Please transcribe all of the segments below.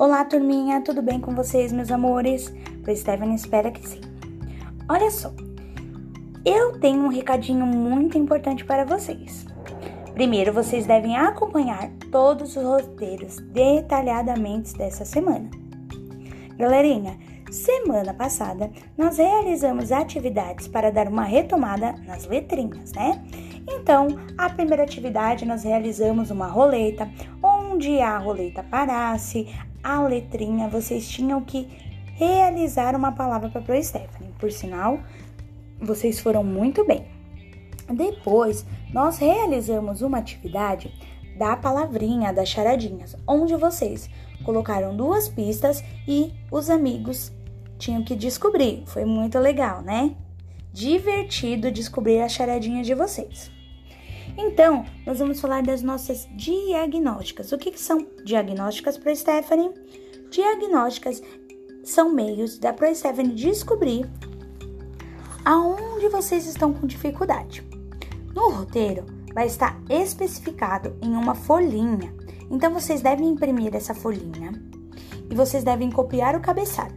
Olá, turminha, tudo bem com vocês, meus amores? Pro Stephanie espera que sim. Olha só, eu tenho um recadinho muito importante para vocês. Primeiro, vocês devem acompanhar todos os roteiros detalhadamente dessa semana. Galerinha, semana passada nós realizamos atividades para dar uma retomada nas letrinhas, né? Então, a primeira atividade nós realizamos uma roleta, onde a roleta parasse, a letrinha, vocês tinham que realizar uma palavra para a Stephanie. Por sinal, vocês foram muito bem. Depois, nós realizamos uma atividade da palavrinha, das charadinhas, onde vocês colocaram duas pistas e os amigos tinham que descobrir. Foi muito legal, né? Divertido descobrir a charadinha de vocês. Então, nós vamos falar das nossas diagnósticas. O que, que são diagnósticas para Stephanie? Diagnósticas são meios da Pro Stephanie descobrir aonde vocês estão com dificuldade. No roteiro vai estar especificado em uma folhinha. Então vocês devem imprimir essa folhinha e vocês devem copiar o cabeçalho.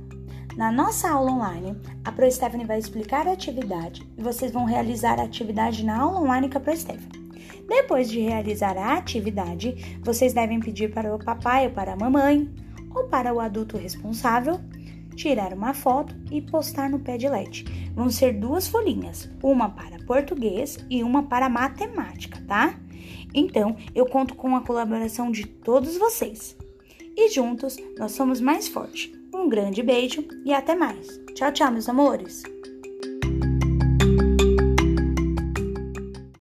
Na nossa aula online, a Pro Stephanie vai explicar a atividade e vocês vão realizar a atividade na aula online com a Pro Stephanie. Depois de realizar a atividade, vocês devem pedir para o papai ou para a mamãe ou para o adulto responsável tirar uma foto e postar no Padlet. Vão ser duas folhinhas, uma para português e uma para matemática, tá? Então, eu conto com a colaboração de todos vocês. E juntos nós somos mais fortes. Um grande beijo e até mais. Tchau, tchau, meus amores!